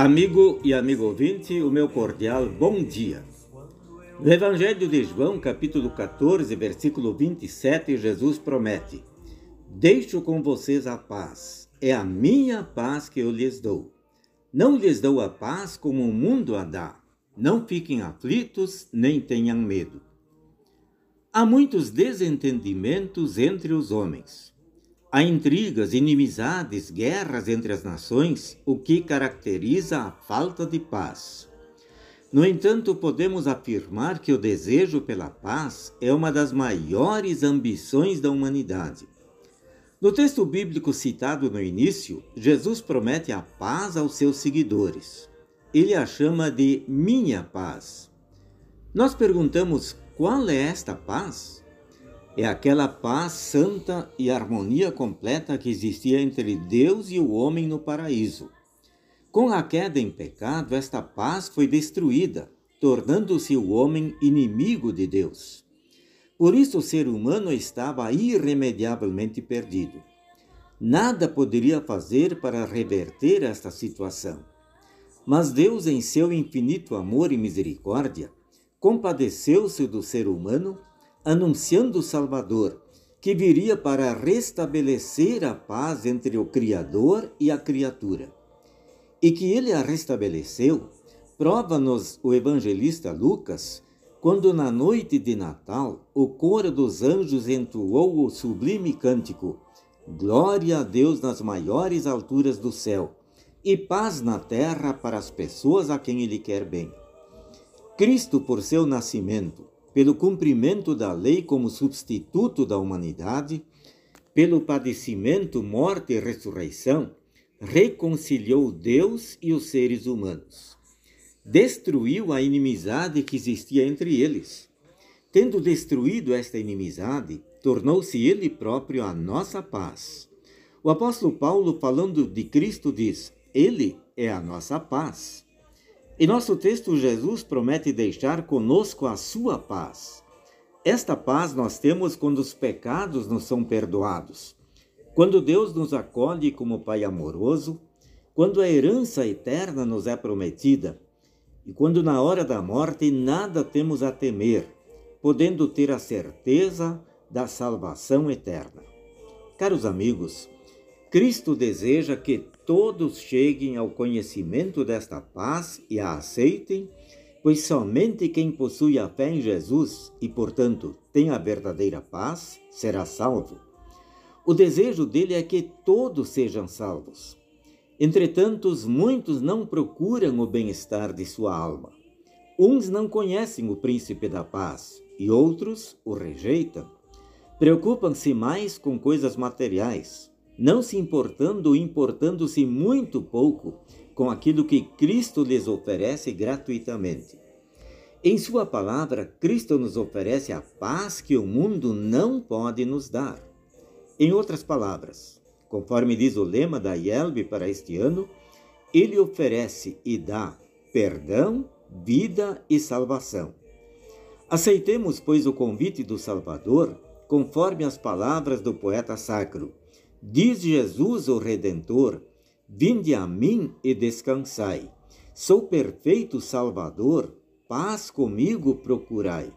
Amigo e amigo ouvinte, o meu cordial bom dia. No Evangelho de João, capítulo 14, versículo 27, Jesus promete: Deixo com vocês a paz, é a minha paz que eu lhes dou. Não lhes dou a paz como o mundo a dá. Não fiquem aflitos, nem tenham medo. Há muitos desentendimentos entre os homens. Há intrigas, inimizades, guerras entre as nações, o que caracteriza a falta de paz. No entanto, podemos afirmar que o desejo pela paz é uma das maiores ambições da humanidade. No texto bíblico citado no início, Jesus promete a paz aos seus seguidores. Ele a chama de minha paz. Nós perguntamos qual é esta paz? É aquela paz santa e harmonia completa que existia entre Deus e o homem no paraíso. Com a queda em pecado, esta paz foi destruída, tornando-se o homem inimigo de Deus. Por isso o ser humano estava irremediavelmente perdido. Nada poderia fazer para reverter esta situação. Mas Deus, em seu infinito amor e misericórdia, compadeceu-se do ser humano anunciando o Salvador, que viria para restabelecer a paz entre o Criador e a criatura. E que ele a restabeleceu, prova-nos o evangelista Lucas, quando na noite de Natal o coro dos anjos entoou o sublime cântico: Glória a Deus nas maiores alturas do céu e paz na terra para as pessoas a quem ele quer bem. Cristo, por seu nascimento, pelo cumprimento da lei como substituto da humanidade, pelo padecimento, morte e ressurreição, reconciliou Deus e os seres humanos. Destruiu a inimizade que existia entre eles. Tendo destruído esta inimizade, tornou-se ele próprio a nossa paz. O apóstolo Paulo, falando de Cristo, diz: Ele é a nossa paz. Em nosso texto, Jesus promete deixar conosco a sua paz. Esta paz nós temos quando os pecados nos são perdoados, quando Deus nos acolhe como Pai amoroso, quando a herança eterna nos é prometida e quando na hora da morte nada temos a temer, podendo ter a certeza da salvação eterna. Caros amigos, Cristo deseja que todos cheguem ao conhecimento desta paz e a aceitem, pois somente quem possui a fé em Jesus e, portanto, tem a verdadeira paz, será salvo. O desejo dele é que todos sejam salvos. Entretanto, muitos não procuram o bem-estar de sua alma. Uns não conhecem o príncipe da paz e outros o rejeitam. Preocupam-se mais com coisas materiais, não se importando ou importando-se muito pouco com aquilo que Cristo lhes oferece gratuitamente. Em Sua palavra, Cristo nos oferece a paz que o mundo não pode nos dar. Em outras palavras, conforme diz o lema da IELB para este ano, Ele oferece e dá perdão, vida e salvação. Aceitemos, pois, o convite do Salvador, conforme as palavras do poeta sacro. Diz Jesus, o Redentor: Vinde a mim e descansai. Sou perfeito Salvador, paz comigo procurai.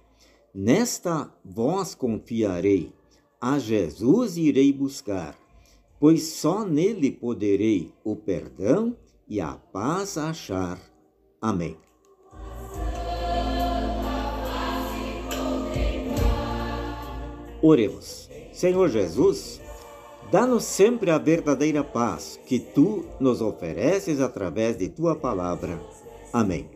Nesta vós confiarei, a Jesus irei buscar, pois só nele poderei o perdão e a paz achar. Amém. Oremos. Senhor Jesus, Dá-nos sempre a verdadeira paz que tu nos ofereces através de tua palavra. Amém.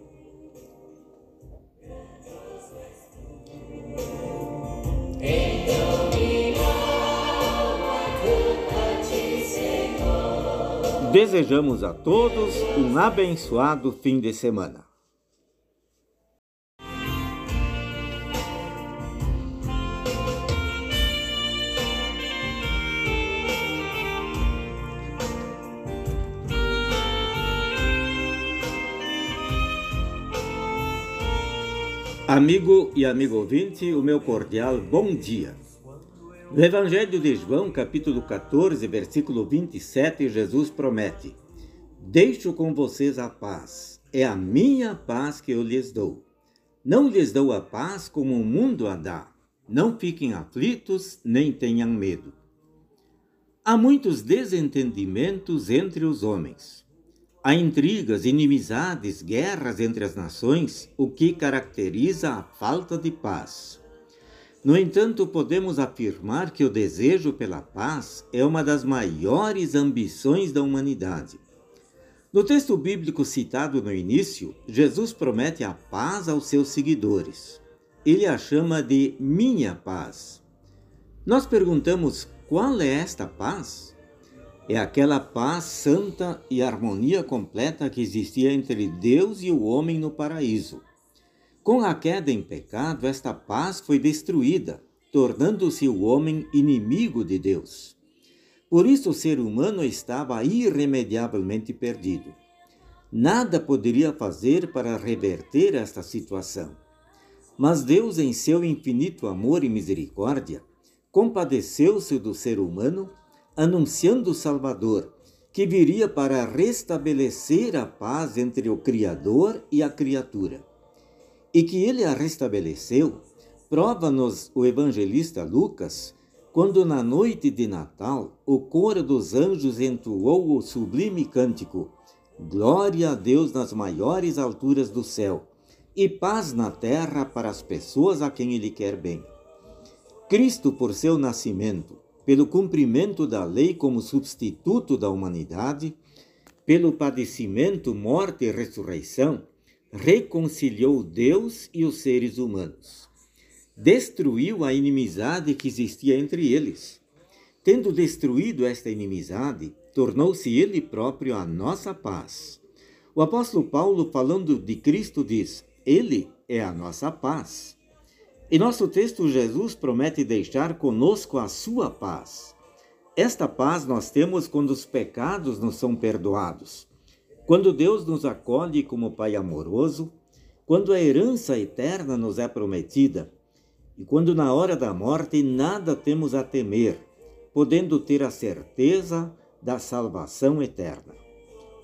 Desejamos a todos um abençoado fim de semana. Amigo e amigo ouvinte, o meu cordial bom dia. No Evangelho de João, capítulo 14, versículo 27, Jesus promete: Deixo com vocês a paz, é a minha paz que eu lhes dou. Não lhes dou a paz como o mundo a dá. Não fiquem aflitos, nem tenham medo. Há muitos desentendimentos entre os homens. Há intrigas, inimizades, guerras entre as nações, o que caracteriza a falta de paz. No entanto, podemos afirmar que o desejo pela paz é uma das maiores ambições da humanidade. No texto bíblico citado no início, Jesus promete a paz aos seus seguidores. Ele a chama de minha paz. Nós perguntamos qual é esta paz? É aquela paz santa e harmonia completa que existia entre Deus e o homem no paraíso. Com a queda em pecado, esta paz foi destruída, tornando-se o homem inimigo de Deus. Por isso o ser humano estava irremediavelmente perdido. Nada poderia fazer para reverter esta situação. Mas Deus, em seu infinito amor e misericórdia, compadeceu-se do ser humano, anunciando o Salvador, que viria para restabelecer a paz entre o Criador e a criatura. E que ele a restabeleceu, prova-nos o evangelista Lucas quando na noite de Natal o coro dos anjos entoou o sublime cântico: Glória a Deus nas maiores alturas do céu e paz na terra para as pessoas a quem Ele quer bem. Cristo, por seu nascimento, pelo cumprimento da lei como substituto da humanidade, pelo padecimento, morte e ressurreição, reconciliou Deus e os seres humanos destruiu a inimizade que existia entre eles. Tendo destruído esta inimizade, tornou-se ele próprio a nossa paz. O apóstolo Paulo, falando de Cristo, diz: Ele é a nossa paz. Em nosso texto, Jesus promete deixar conosco a sua paz. Esta paz nós temos quando os pecados nos são perdoados, quando Deus nos acolhe como Pai amoroso, quando a herança eterna nos é prometida e quando na hora da morte nada temos a temer, podendo ter a certeza da salvação eterna.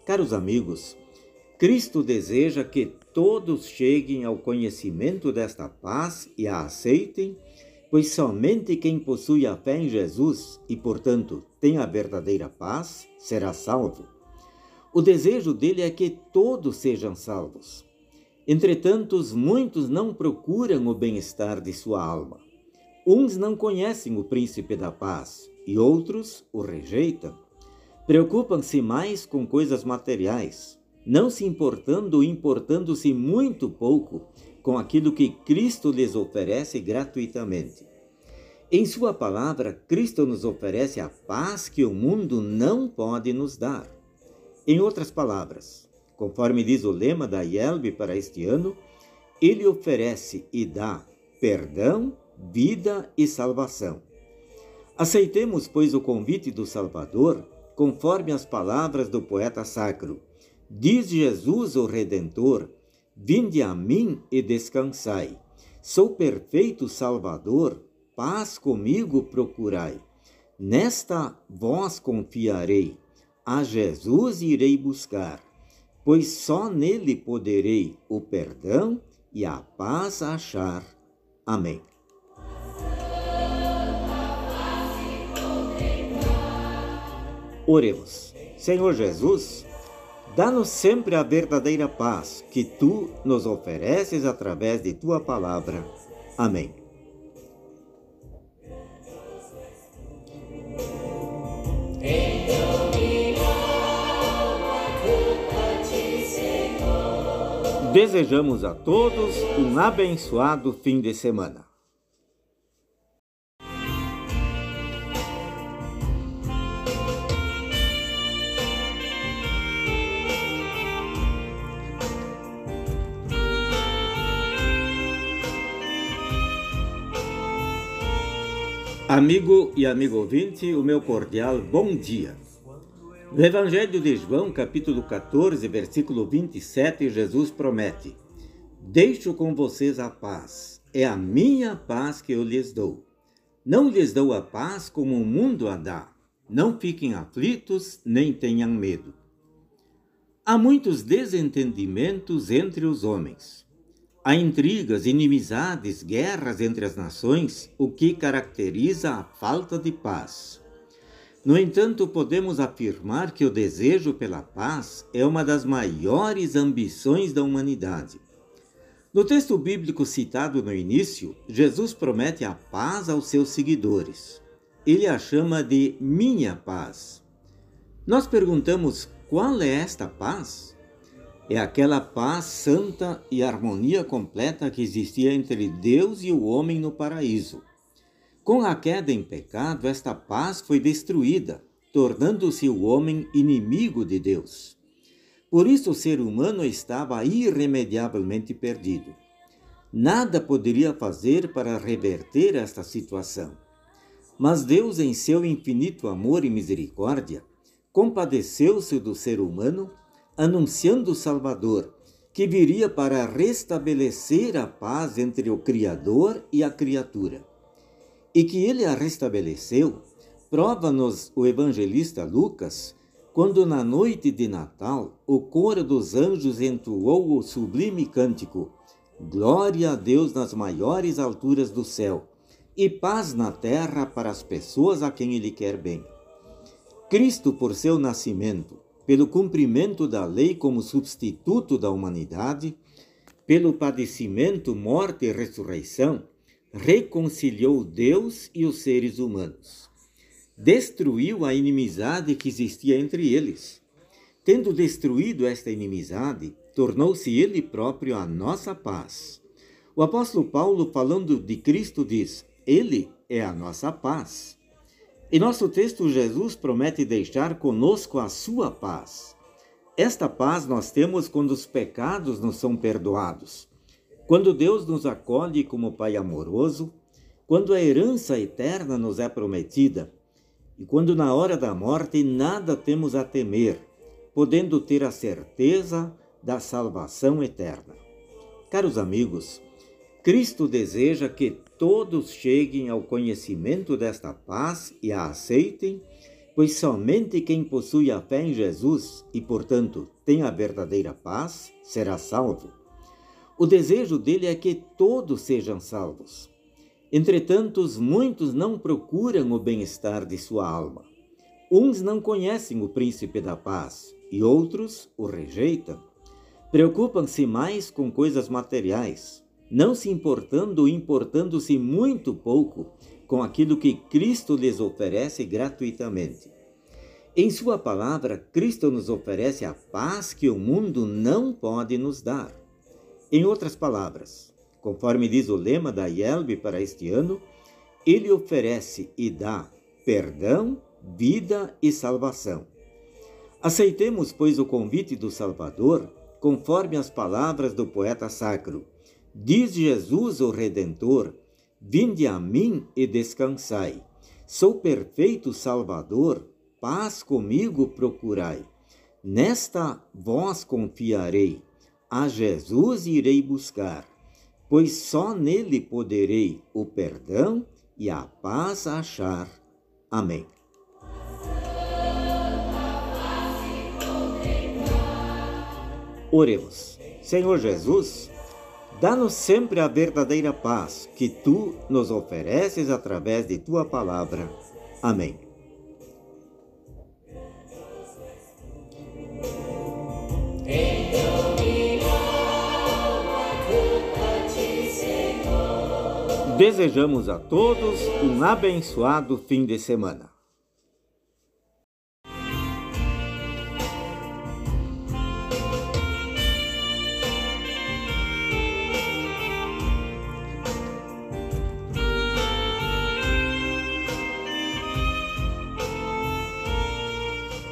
Caros amigos, Cristo deseja que todos cheguem ao conhecimento desta paz e a aceitem, pois somente quem possui a fé em Jesus e, portanto, tem a verdadeira paz, será salvo. O desejo dele é que todos sejam salvos. Entretanto, muitos não procuram o bem-estar de sua alma. Uns não conhecem o príncipe da paz e outros o rejeitam. Preocupam-se mais com coisas materiais, não se importando ou importando-se muito pouco com aquilo que Cristo lhes oferece gratuitamente. Em Sua palavra, Cristo nos oferece a paz que o mundo não pode nos dar. Em outras palavras, Conforme diz o lema da IELB para este ano, ele oferece e dá perdão, vida e salvação. Aceitemos, pois, o convite do Salvador, conforme as palavras do poeta sacro. Diz Jesus, o Redentor: Vinde a mim e descansai. Sou perfeito Salvador, paz comigo procurai. Nesta vós confiarei, a Jesus irei buscar pois só nele poderei o perdão e a paz achar. Amém. Oremos. Senhor Jesus, dá-nos sempre a verdadeira paz que tu nos ofereces através de tua palavra. Amém. Desejamos a todos um abençoado fim de semana. Amigo e amigo ouvinte, o meu cordial bom dia. No Evangelho de João, capítulo 14, versículo 27, Jesus promete: Deixo com vocês a paz, é a minha paz que eu lhes dou. Não lhes dou a paz como o mundo a dá. Não fiquem aflitos, nem tenham medo. Há muitos desentendimentos entre os homens. Há intrigas, inimizades, guerras entre as nações, o que caracteriza a falta de paz. No entanto, podemos afirmar que o desejo pela paz é uma das maiores ambições da humanidade. No texto bíblico citado no início, Jesus promete a paz aos seus seguidores. Ele a chama de minha paz. Nós perguntamos qual é esta paz? É aquela paz santa e harmonia completa que existia entre Deus e o homem no paraíso. Com a queda em pecado, esta paz foi destruída, tornando-se o homem inimigo de Deus. Por isso o ser humano estava irremediavelmente perdido. Nada poderia fazer para reverter esta situação. Mas Deus, em seu infinito amor e misericórdia, compadeceu-se do ser humano, anunciando o Salvador, que viria para restabelecer a paz entre o Criador e a criatura. E que ele a restabeleceu, prova-nos o evangelista Lucas, quando na noite de Natal o coro dos anjos entoou o sublime cântico: Glória a Deus nas maiores alturas do céu, e paz na terra para as pessoas a quem ele quer bem. Cristo, por seu nascimento, pelo cumprimento da lei como substituto da humanidade, pelo padecimento, morte e ressurreição, reconciliou Deus e os seres humanos. Destruiu a inimizade que existia entre eles. Tendo destruído esta inimizade, tornou-se ele próprio a nossa paz. O apóstolo Paulo, falando de Cristo, diz: Ele é a nossa paz. Em nosso texto, Jesus promete deixar conosco a sua paz. Esta paz nós temos quando os pecados nos são perdoados, quando Deus nos acolhe como Pai amoroso, quando a herança eterna nos é prometida e quando na hora da morte nada temos a temer, podendo ter a certeza da salvação eterna. Caros amigos, Cristo deseja que todos cheguem ao conhecimento desta paz e a aceitem, pois somente quem possui a fé em Jesus e, portanto, tem a verdadeira paz será salvo. O desejo dele é que todos sejam salvos. Entretanto, muitos não procuram o bem-estar de sua alma. Uns não conhecem o príncipe da paz e outros o rejeitam. Preocupam-se mais com coisas materiais, não se importando ou importando-se muito pouco com aquilo que Cristo lhes oferece gratuitamente. Em Sua palavra, Cristo nos oferece a paz que o mundo não pode nos dar. Em outras palavras, conforme diz o lema da IELB para este ano, Ele oferece e dá perdão, vida e salvação. Aceitemos, pois, o convite do Salvador, conforme as palavras do poeta sacro. Diz Jesus, o Redentor: Vinde a mim e descansai. Sou perfeito Salvador, paz comigo procurai. Nesta vós confiarei, a Jesus irei buscar, pois só nele poderei o perdão e a paz achar. Amém. Oremos. Senhor Jesus, Dá-nos sempre a verdadeira paz que tu nos ofereces através de tua palavra. Amém. Desejamos a todos um abençoado fim de semana.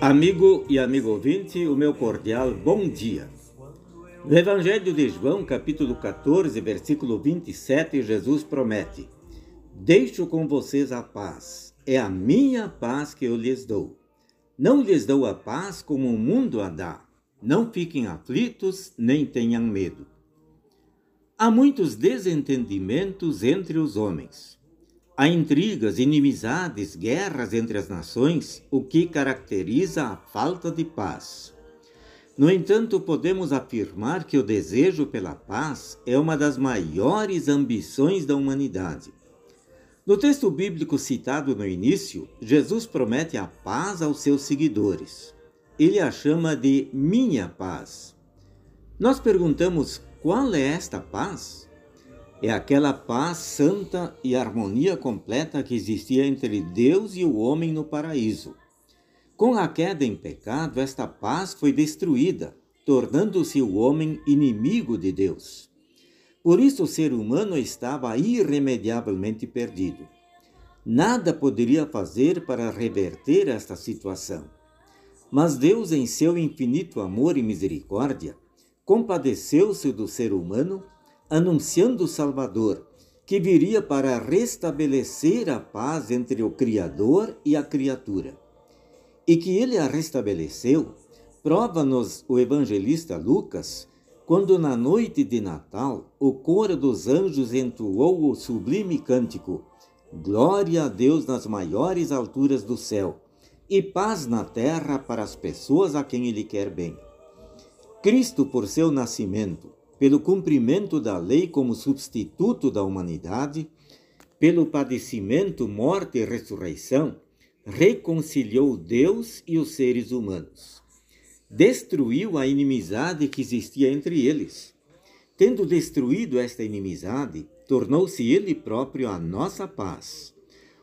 Amigo e amigo ouvinte, o meu cordial bom dia. No Evangelho de João, capítulo 14, versículo 27, Jesus promete: Deixo com vocês a paz, é a minha paz que eu lhes dou. Não lhes dou a paz como o mundo a dá. Não fiquem aflitos, nem tenham medo. Há muitos desentendimentos entre os homens. Há intrigas, inimizades, guerras entre as nações, o que caracteriza a falta de paz. No entanto, podemos afirmar que o desejo pela paz é uma das maiores ambições da humanidade. No texto bíblico citado no início, Jesus promete a paz aos seus seguidores. Ele a chama de minha paz. Nós perguntamos qual é esta paz? É aquela paz santa e harmonia completa que existia entre Deus e o homem no paraíso. Com a queda em pecado, esta paz foi destruída, tornando-se o homem inimigo de Deus. Por isso, o ser humano estava irremediavelmente perdido. Nada poderia fazer para reverter esta situação. Mas Deus, em seu infinito amor e misericórdia, compadeceu-se do ser humano, anunciando o Salvador, que viria para restabelecer a paz entre o Criador e a criatura e que ele a restabeleceu, prova-nos o evangelista Lucas, quando na noite de Natal o coro dos anjos entoou o sublime cântico: Glória a Deus nas maiores alturas do céu e paz na terra para as pessoas a quem ele quer bem. Cristo, por seu nascimento, pelo cumprimento da lei como substituto da humanidade, pelo padecimento, morte e ressurreição, reconciliou Deus e os seres humanos. Destruiu a inimizade que existia entre eles. Tendo destruído esta inimizade, tornou-se ele próprio a nossa paz.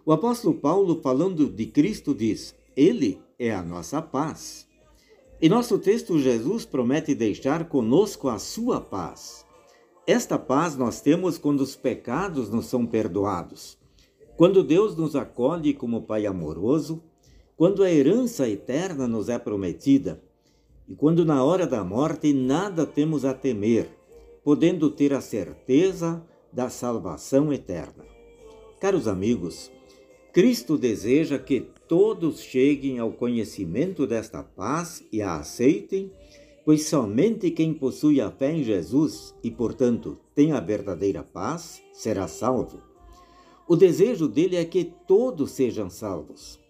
O apóstolo Paulo, falando de Cristo, diz: Ele é a nossa paz. Em nosso texto, Jesus promete deixar conosco a sua paz. Esta paz nós temos quando os pecados nos são perdoados quando Deus nos acolhe como Pai amoroso, quando a herança eterna nos é prometida e quando na hora da morte nada temos a temer, podendo ter a certeza da salvação eterna. Caros amigos, Cristo deseja que todos cheguem ao conhecimento desta paz e a aceitem, pois somente quem possui a fé em Jesus e, portanto, tem a verdadeira paz será salvo. O desejo dele é que todos sejam salvos.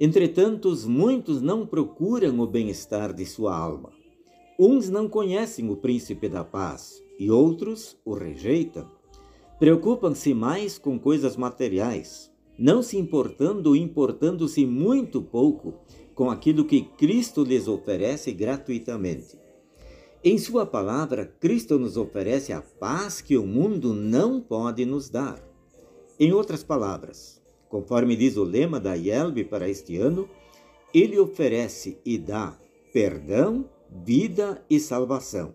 Entretanto, muitos não procuram o bem-estar de sua alma. Uns não conhecem o príncipe da paz e outros o rejeitam. Preocupam-se mais com coisas materiais, não se importando ou importando-se muito pouco com aquilo que Cristo lhes oferece gratuitamente. Em Sua palavra, Cristo nos oferece a paz que o mundo não pode nos dar. Em outras palavras, conforme diz o lema da IELB para este ano, ele oferece e dá perdão, vida e salvação.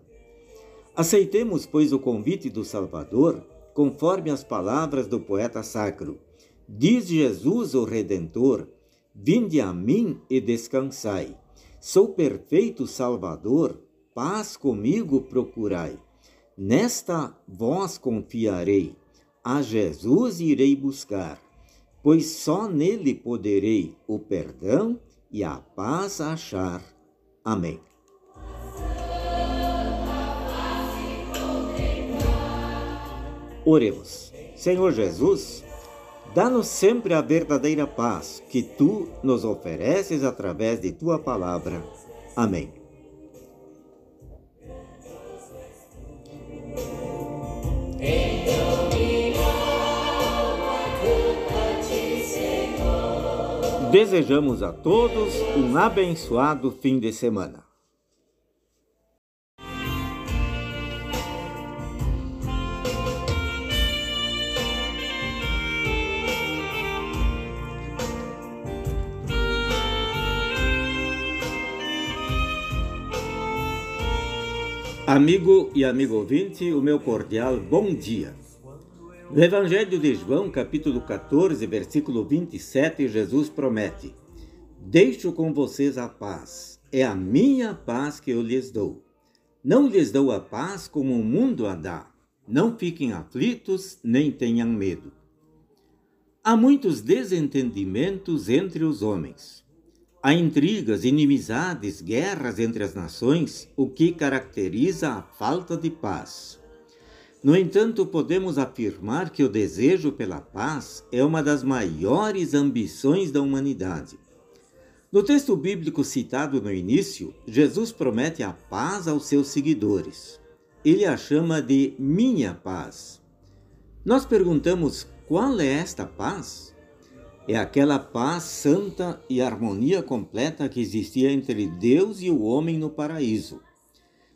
Aceitemos, pois, o convite do Salvador, conforme as palavras do poeta sacro. Diz Jesus, o Redentor: Vinde a mim e descansai. Sou perfeito Salvador, paz comigo procurai. Nesta vós confiarei a Jesus irei buscar, pois só nele poderei o perdão e a paz achar. Amém. Oremos. Senhor Jesus, dá-nos sempre a verdadeira paz que tu nos ofereces através de tua palavra. Amém. Desejamos a todos um abençoado fim de semana. Amigo e amigo ouvinte, o meu cordial bom dia. No Evangelho de João, capítulo 14, versículo 27, Jesus promete: Deixo com vocês a paz, é a minha paz que eu lhes dou. Não lhes dou a paz como o mundo a dá. Não fiquem aflitos, nem tenham medo. Há muitos desentendimentos entre os homens. Há intrigas, inimizades, guerras entre as nações, o que caracteriza a falta de paz. No entanto, podemos afirmar que o desejo pela paz é uma das maiores ambições da humanidade. No texto bíblico citado no início, Jesus promete a paz aos seus seguidores. Ele a chama de minha paz. Nós perguntamos qual é esta paz? É aquela paz santa e harmonia completa que existia entre Deus e o homem no paraíso.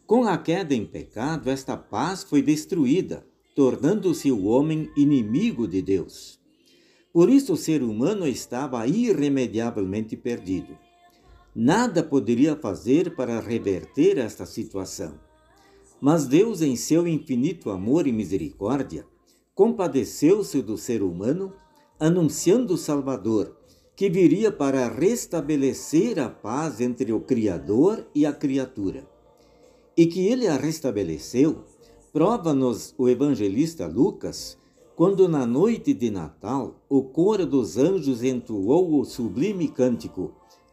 Com a queda em pecado, esta paz foi destruída, tornando-se o homem inimigo de Deus. Por isso o ser humano estava irremediavelmente perdido. Nada poderia fazer para reverter esta situação. Mas Deus, em seu infinito amor e misericórdia, compadeceu-se do ser humano, anunciando o Salvador, que viria para restabelecer a paz entre o Criador e a criatura. E que ele a restabeleceu, prova-nos o evangelista Lucas quando na noite de Natal o coro dos anjos entoou o sublime cântico: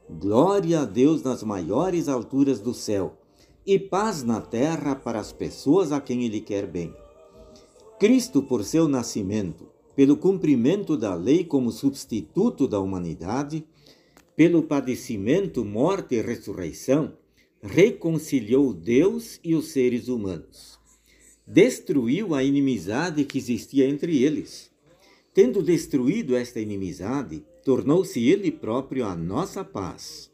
Glória a Deus nas maiores alturas do céu e paz na terra para as pessoas a quem Ele quer bem. Cristo, por seu nascimento, pelo cumprimento da lei como substituto da humanidade, pelo padecimento, morte e ressurreição, reconciliou Deus e os seres humanos destruiu a inimizade que existia entre eles. Tendo destruído esta inimizade, tornou-se ele próprio a nossa paz.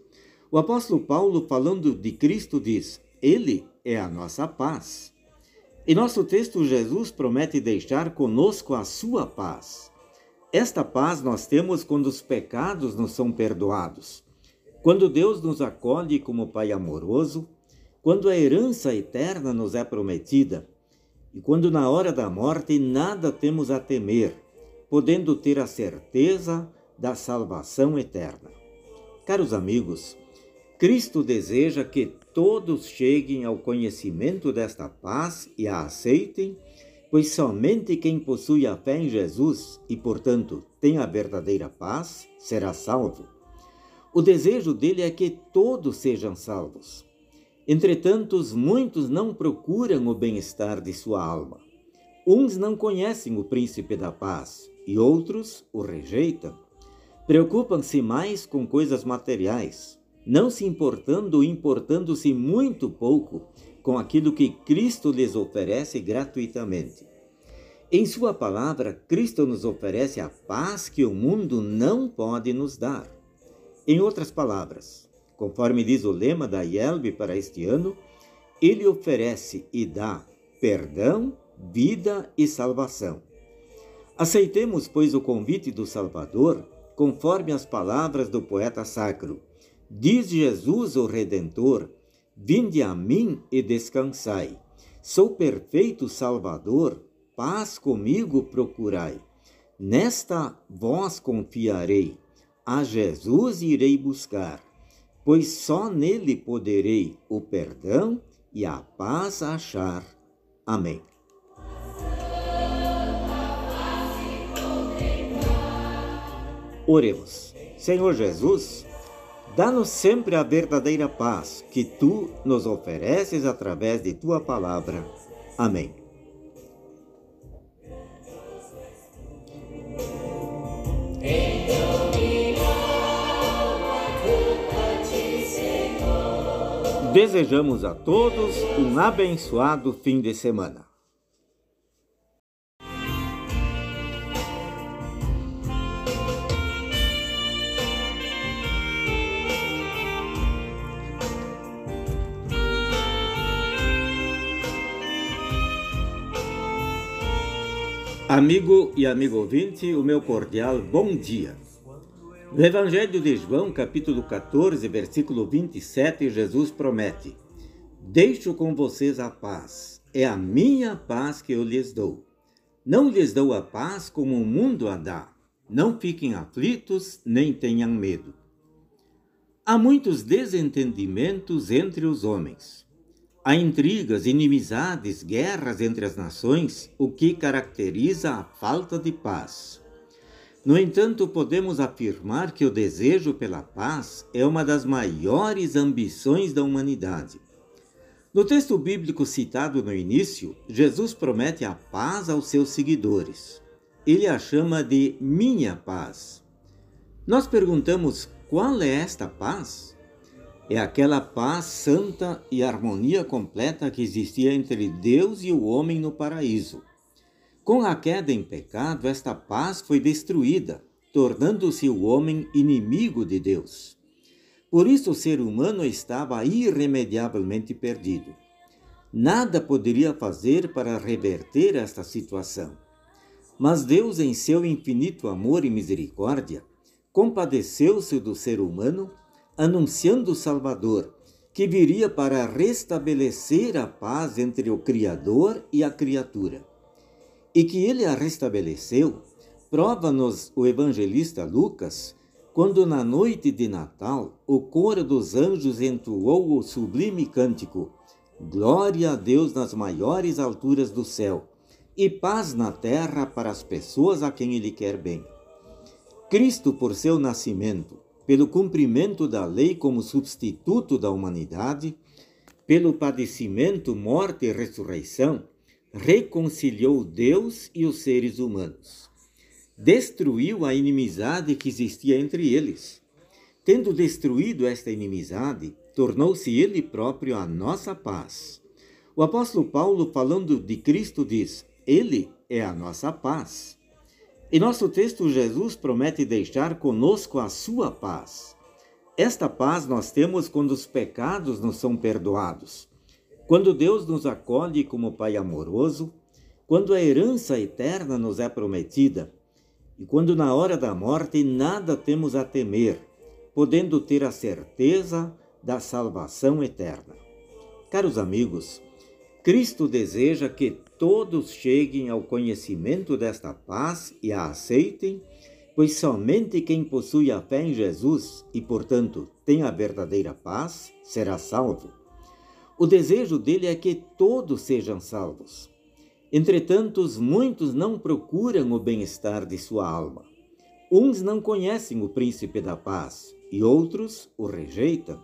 O apóstolo Paulo, falando de Cristo, diz: Ele é a nossa paz. Em nosso texto, Jesus promete deixar conosco a sua paz. Esta paz nós temos quando os pecados nos são perdoados, quando Deus nos acolhe como Pai amoroso, quando a herança eterna nos é prometida e quando na hora da morte nada temos a temer, podendo ter a certeza da salvação eterna. Caros amigos, Cristo deseja que todos cheguem ao conhecimento desta paz e a aceitem, pois somente quem possui a fé em Jesus e, portanto, tem a verdadeira paz, será salvo. O desejo dele é que todos sejam salvos. Entretanto, muitos não procuram o bem-estar de sua alma. Uns não conhecem o príncipe da paz e outros o rejeitam. Preocupam-se mais com coisas materiais, não se importando ou importando-se muito pouco com aquilo que Cristo lhes oferece gratuitamente. Em Sua palavra, Cristo nos oferece a paz que o mundo não pode nos dar. Em outras palavras, Conforme diz o lema da IELB para este ano, ele oferece e dá perdão, vida e salvação. Aceitemos, pois, o convite do Salvador, conforme as palavras do poeta sacro. Diz Jesus, o Redentor: Vinde a mim e descansai. Sou perfeito Salvador, paz comigo procurai. Nesta vós confiarei, a Jesus irei buscar pois só nele poderei o perdão e a paz achar. Amém. Oremos. Senhor Jesus, dá-nos sempre a verdadeira paz que tu nos ofereces através de tua palavra. Amém. Desejamos a todos um abençoado fim de semana. Amigo e amigo ouvinte, o meu cordial bom dia. No Evangelho de João, capítulo 14, versículo 27, Jesus promete: Deixo com vocês a paz, é a minha paz que eu lhes dou. Não lhes dou a paz como o mundo a dá. Não fiquem aflitos, nem tenham medo. Há muitos desentendimentos entre os homens. Há intrigas, inimizades, guerras entre as nações, o que caracteriza a falta de paz. No entanto, podemos afirmar que o desejo pela paz é uma das maiores ambições da humanidade. No texto bíblico citado no início, Jesus promete a paz aos seus seguidores. Ele a chama de minha paz. Nós perguntamos qual é esta paz? É aquela paz santa e harmonia completa que existia entre Deus e o homem no paraíso. Com a queda em pecado, esta paz foi destruída, tornando-se o homem inimigo de Deus. Por isso, o ser humano estava irremediavelmente perdido. Nada poderia fazer para reverter esta situação. Mas Deus, em seu infinito amor e misericórdia, compadeceu-se do ser humano, anunciando o Salvador, que viria para restabelecer a paz entre o Criador e a criatura. E que ele a restabeleceu, prova-nos o evangelista Lucas, quando na noite de Natal o coro dos anjos entoou o sublime cântico: Glória a Deus nas maiores alturas do céu e paz na terra para as pessoas a quem ele quer bem. Cristo, por seu nascimento, pelo cumprimento da lei como substituto da humanidade, pelo padecimento, morte e ressurreição, reconciliou Deus e os seres humanos. Destruiu a inimizade que existia entre eles. Tendo destruído esta inimizade, tornou-se ele próprio a nossa paz. O apóstolo Paulo, falando de Cristo, diz: Ele é a nossa paz. Em nosso texto, Jesus promete deixar conosco a sua paz. Esta paz nós temos quando os pecados nos são perdoados, quando Deus nos acolhe como Pai amoroso, quando a herança eterna nos é prometida e quando na hora da morte nada temos a temer, podendo ter a certeza da salvação eterna. Caros amigos, Cristo deseja que todos cheguem ao conhecimento desta paz e a aceitem, pois somente quem possui a fé em Jesus e, portanto, tem a verdadeira paz, será salvo. O desejo dele é que todos sejam salvos. Entretanto, muitos não procuram o bem-estar de sua alma. Uns não conhecem o príncipe da paz e outros o rejeitam.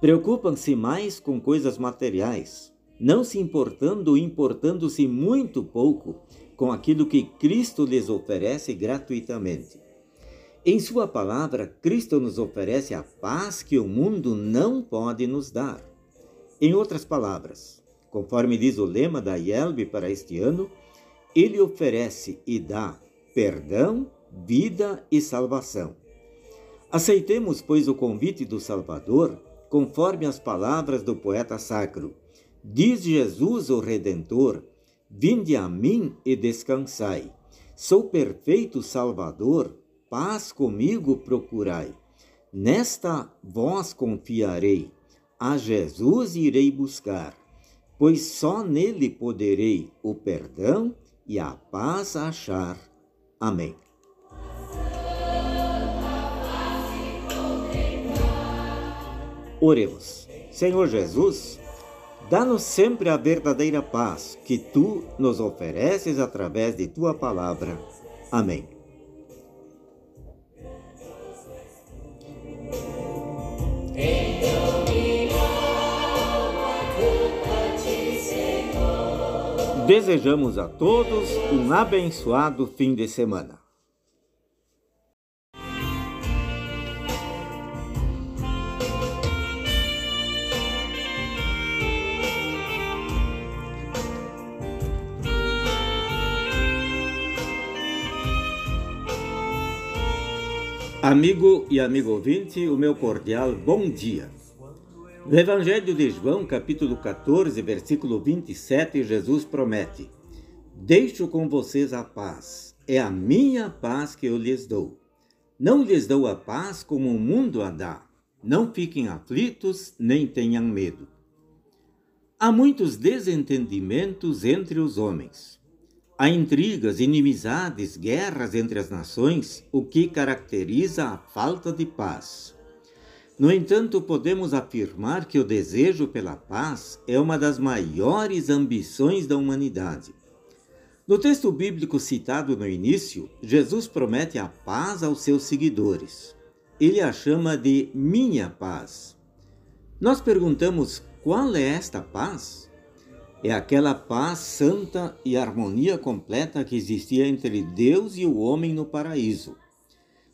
Preocupam-se mais com coisas materiais, não se importando ou importando-se muito pouco com aquilo que Cristo lhes oferece gratuitamente. Em Sua palavra, Cristo nos oferece a paz que o mundo não pode nos dar. Em outras palavras, conforme diz o lema da IELB para este ano, ele oferece e dá perdão, vida e salvação. Aceitemos, pois, o convite do Salvador, conforme as palavras do poeta sacro Diz Jesus, o Redentor: Vinde a mim e descansai. Sou perfeito Salvador, paz comigo procurai. Nesta vós confiarei, a Jesus irei buscar, pois só nele poderei o perdão e a paz achar. Amém. Oremos. Senhor Jesus, Dá-nos sempre a verdadeira paz que tu nos ofereces através de tua palavra. Amém. Desejamos a todos um abençoado fim de semana. Amigo e amigo ouvinte, o meu cordial bom dia. No Evangelho de João, capítulo 14, versículo 27, Jesus promete: Deixo com vocês a paz, é a minha paz que eu lhes dou. Não lhes dou a paz como o mundo a dá. Não fiquem aflitos, nem tenham medo. Há muitos desentendimentos entre os homens. Há intrigas, inimizades, guerras entre as nações, o que caracteriza a falta de paz. No entanto, podemos afirmar que o desejo pela paz é uma das maiores ambições da humanidade. No texto bíblico citado no início, Jesus promete a paz aos seus seguidores. Ele a chama de minha paz. Nós perguntamos qual é esta paz? É aquela paz santa e harmonia completa que existia entre Deus e o homem no paraíso.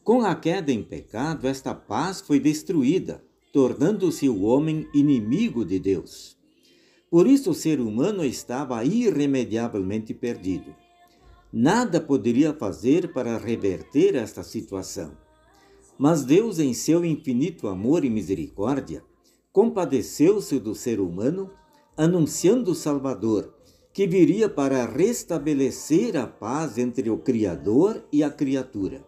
Com a queda em pecado, esta paz foi destruída, tornando-se o homem inimigo de Deus. Por isso o ser humano estava irremediavelmente perdido. Nada poderia fazer para reverter esta situação. Mas Deus, em seu infinito amor e misericórdia, compadeceu-se do ser humano, anunciando o Salvador, que viria para restabelecer a paz entre o Criador e a criatura.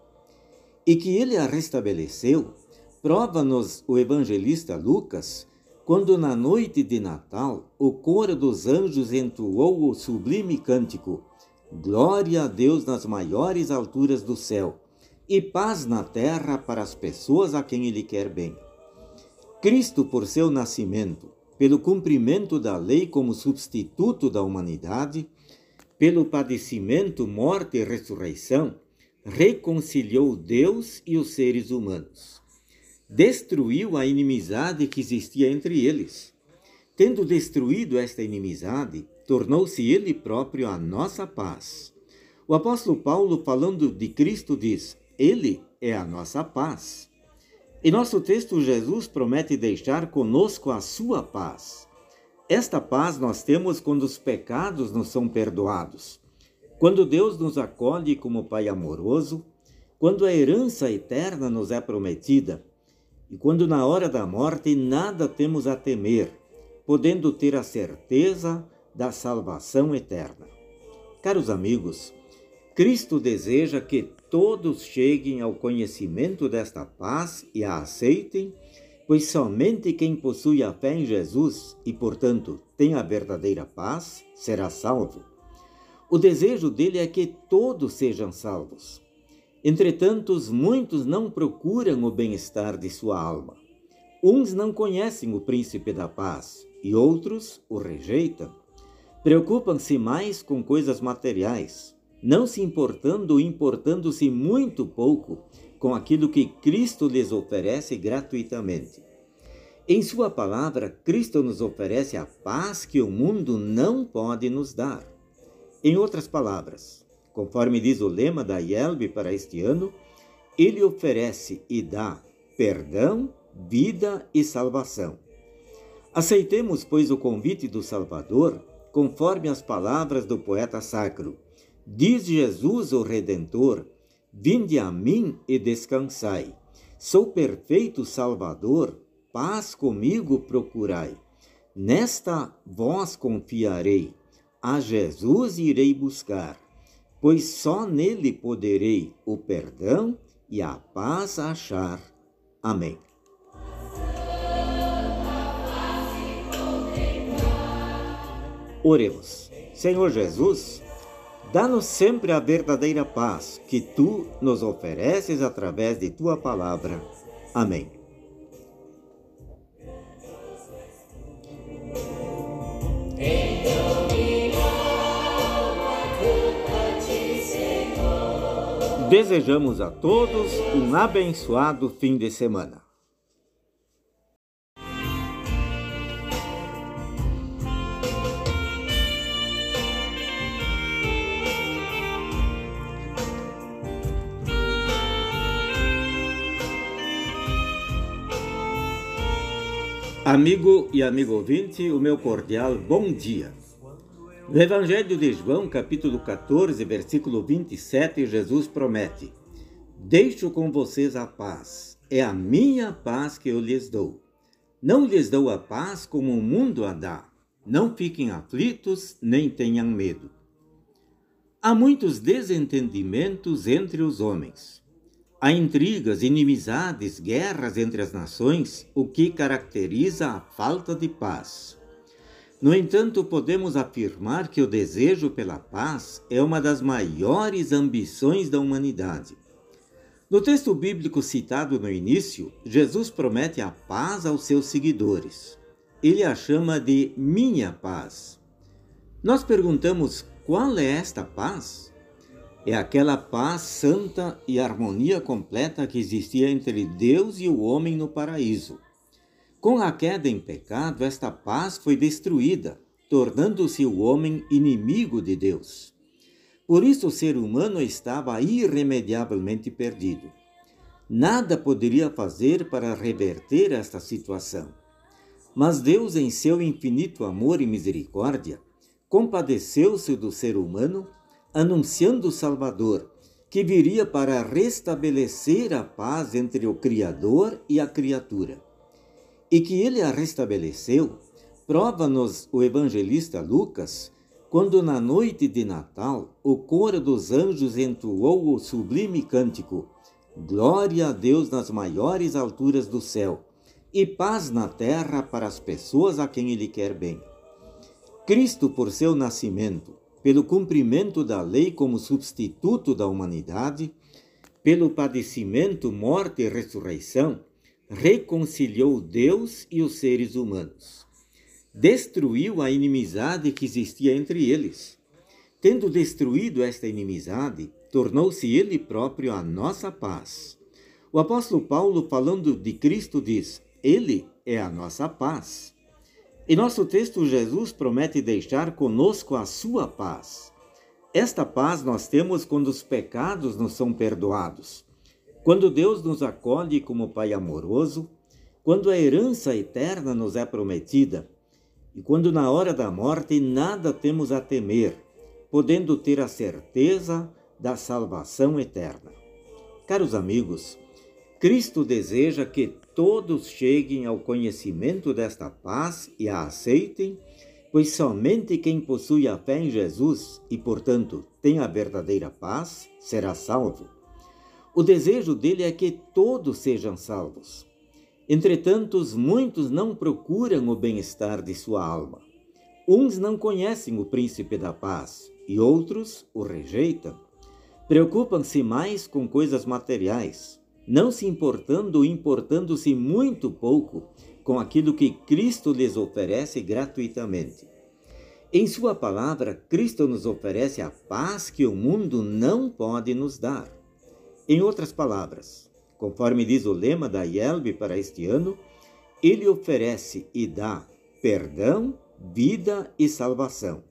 E que ele a restabeleceu, prova-nos o evangelista Lucas, quando na noite de Natal o coro dos anjos entoou o sublime cântico: Glória a Deus nas maiores alturas do céu e paz na terra para as pessoas a quem ele quer bem. Cristo, por seu nascimento, pelo cumprimento da lei como substituto da humanidade, pelo padecimento, morte e ressurreição, reconciliou Deus e os seres humanos. Destruiu a inimizade que existia entre eles. Tendo destruído esta inimizade, tornou-se ele próprio a nossa paz. O apóstolo Paulo, falando de Cristo, diz: Ele é a nossa paz. Em nosso texto, Jesus promete deixar conosco a sua paz. Esta paz nós temos quando os pecados nos são perdoados, quando Deus nos acolhe como Pai amoroso, quando a herança eterna nos é prometida e quando na hora da morte nada temos a temer, podendo ter a certeza da salvação eterna. Caros amigos, Cristo deseja que todos cheguem ao conhecimento desta paz e a aceitem, pois somente quem possui a fé em Jesus e, portanto, tem a verdadeira paz, será salvo. O desejo dele é que todos sejam salvos. Entretanto, muitos não procuram o bem-estar de sua alma. Uns não conhecem o príncipe da paz e outros o rejeitam. Preocupam-se mais com coisas materiais, não se importando ou importando-se muito pouco com aquilo que Cristo lhes oferece gratuitamente. Em Sua palavra, Cristo nos oferece a paz que o mundo não pode nos dar. Em outras palavras, conforme diz o lema da IELB para este ano, ele oferece e dá perdão, vida e salvação. Aceitemos, pois, o convite do Salvador, conforme as palavras do poeta sacro. Diz Jesus, o Redentor: Vinde a mim e descansai. Sou perfeito Salvador, paz comigo procurai. Nesta vós confiarei, a Jesus irei buscar, pois só nele poderei o perdão e a paz achar. Amém. Oremos. Senhor Jesus, Dá-nos sempre a verdadeira paz que tu nos ofereces através de tua palavra. Amém. Desejamos a todos um abençoado fim de semana. Amigo e amigo ouvinte, o meu cordial bom dia. No Evangelho de João, capítulo 14, versículo 27, Jesus promete: Deixo com vocês a paz, é a minha paz que eu lhes dou. Não lhes dou a paz como o mundo a dá. Não fiquem aflitos, nem tenham medo. Há muitos desentendimentos entre os homens. Há intrigas, inimizades, guerras entre as nações, o que caracteriza a falta de paz. No entanto, podemos afirmar que o desejo pela paz é uma das maiores ambições da humanidade. No texto bíblico citado no início, Jesus promete a paz aos seus seguidores. Ele a chama de minha paz. Nós perguntamos qual é esta paz? É aquela paz santa e harmonia completa que existia entre Deus e o homem no paraíso. Com a queda em pecado, esta paz foi destruída, tornando-se o homem inimigo de Deus. Por isso o ser humano estava irremediavelmente perdido. nada poderia fazer para reverter esta situação. Mas Deus, em seu infinito amor e misericórdia, compadeceu-se do ser humano, anunciando o Salvador, que viria para restabelecer a paz entre o Criador e a criatura. E que ele a restabeleceu, prova-nos o evangelista Lucas, quando na noite de Natal o coro dos anjos entoou o sublime cântico: Glória a Deus nas maiores alturas do céu e paz na terra para as pessoas a quem ele quer bem. Cristo, por seu nascimento, pelo cumprimento da lei como substituto da humanidade, pelo padecimento, morte e ressurreição, reconciliou Deus e os seres humanos. Destruiu a inimizade que existia entre eles. Tendo destruído esta inimizade, tornou-se ele próprio a nossa paz. O apóstolo Paulo, falando de Cristo, diz: ele é a nossa paz. Em nosso texto, Jesus promete deixar conosco a sua paz. Esta paz nós temos quando os pecados nos são perdoados, quando Deus nos acolhe como Pai amoroso, quando a herança eterna nos é prometida e quando na hora da morte nada temos a temer, podendo ter a certeza da salvação eterna. Caros amigos, Cristo deseja que todos cheguem ao conhecimento desta paz e a aceitem, pois somente quem possui a fé em Jesus e, portanto, tem a verdadeira paz, será salvo. O desejo dele é que todos sejam salvos. Entretanto, muitos não procuram o bem-estar de sua alma. Uns não conhecem o príncipe da paz e outros o rejeitam. Preocupam-se mais com coisas materiais, não se importando ou importando-se muito pouco com aquilo que Cristo lhes oferece gratuitamente. Em Sua palavra, Cristo nos oferece a paz que o mundo não pode nos dar. Em outras palavras, conforme diz o lema da IELB para este ano, ele oferece e dá perdão, vida e salvação.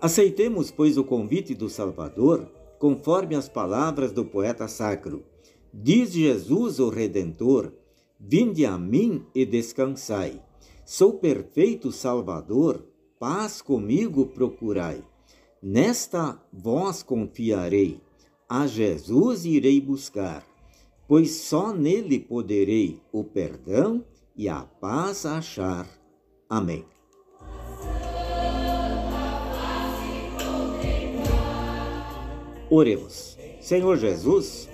Aceitemos, pois, o convite do Salvador, conforme as palavras do poeta sacro Diz Jesus, o Redentor: Vinde a mim e descansai. Sou perfeito Salvador, paz comigo procurai. Nesta vós confiarei, a Jesus irei buscar, pois só nele poderei o perdão e a paz achar. Amém. Oremos. Senhor Jesus,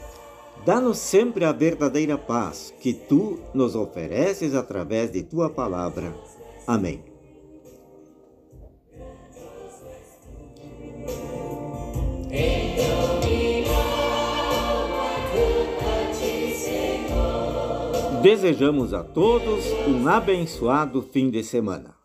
Dá-nos sempre a verdadeira paz que tu nos ofereces através de tua palavra. Amém. Desejamos a todos um abençoado fim de semana.